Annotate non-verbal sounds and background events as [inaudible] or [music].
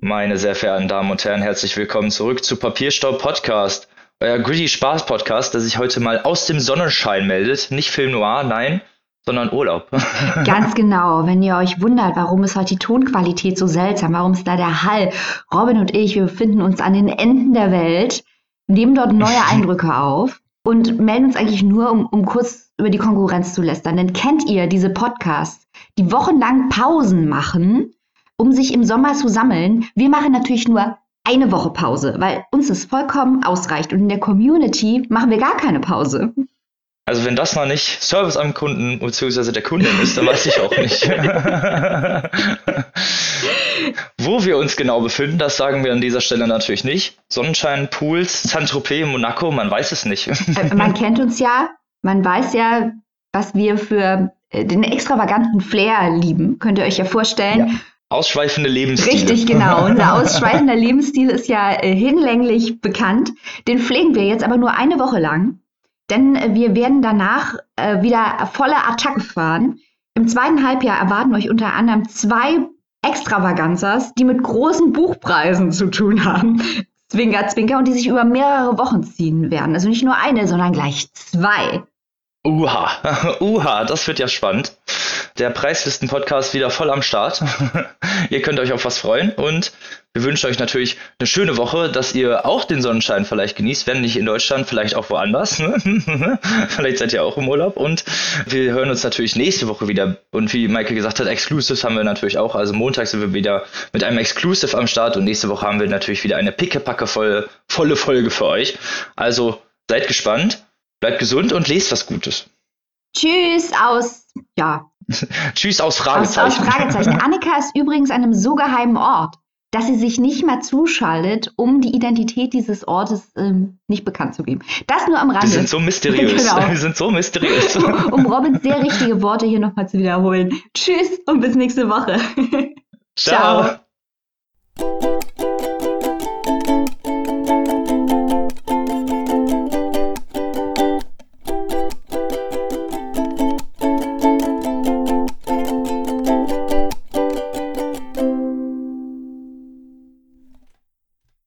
Meine sehr verehrten Damen und Herren, herzlich willkommen zurück zu Papierstaub Podcast, euer Gritty Spaß Podcast, der sich heute mal aus dem Sonnenschein meldet. Nicht Film Noir, nein, sondern Urlaub. [laughs] Ganz genau. Wenn ihr euch wundert, warum ist heute die Tonqualität so seltsam, warum ist da der Hall? Robin und ich, wir befinden uns an den Enden der Welt, nehmen dort neue [laughs] Eindrücke auf und melden uns eigentlich nur, um, um kurz über die Konkurrenz zu lästern. Denn kennt ihr diese Podcasts, die wochenlang Pausen machen? Um sich im Sommer zu sammeln. Wir machen natürlich nur eine Woche Pause, weil uns das vollkommen ausreicht. Und in der Community machen wir gar keine Pause. Also wenn das mal nicht Service am Kunden bzw. der Kundin ist, dann weiß ich auch nicht. [laughs] Wo wir uns genau befinden, das sagen wir an dieser Stelle natürlich nicht. Sonnenschein, Pools, Saint-Tropez, Monaco, man weiß es nicht. Äh, man kennt uns ja, man weiß ja, was wir für äh, den extravaganten Flair lieben. Könnt ihr euch ja vorstellen. Ja. Ausschweifende Lebensstil. Richtig, genau. Unser ausschweifender Lebensstil ist ja äh, hinlänglich bekannt. Den pflegen wir jetzt aber nur eine Woche lang, denn äh, wir werden danach äh, wieder volle Attacke fahren. Im zweiten Halbjahr erwarten euch unter anderem zwei Extravaganzas, die mit großen Buchpreisen zu tun haben. Zwinker, Zwinker, und die sich über mehrere Wochen ziehen werden. Also nicht nur eine, sondern gleich zwei. Uha, [laughs] uha, das wird ja spannend der Preislisten-Podcast wieder voll am Start. [laughs] ihr könnt euch auf was freuen und wir wünschen euch natürlich eine schöne Woche, dass ihr auch den Sonnenschein vielleicht genießt, wenn nicht in Deutschland, vielleicht auch woanders. [laughs] vielleicht seid ihr auch im Urlaub und wir hören uns natürlich nächste Woche wieder. Und wie Michael gesagt hat, Exclusives haben wir natürlich auch. Also Montag sind wir wieder mit einem Exclusive am Start und nächste Woche haben wir natürlich wieder eine pickepacke volle, volle Folge für euch. Also seid gespannt, bleibt gesund und lest was Gutes. Tschüss aus, ja, [laughs] Tschüss aus Fragezeichen. Aus, aus Fragezeichen. [laughs] Annika ist übrigens an einem so geheimen Ort, dass sie sich nicht mal zuschaltet, um die Identität dieses Ortes ähm, nicht bekannt zu geben. Das nur am Rande. Wir sind so mysteriös. [laughs] genau. Wir sind so mysteriös. um Robins sehr richtige Worte hier nochmal zu wiederholen. Tschüss und bis nächste Woche. Ciao. Ciao.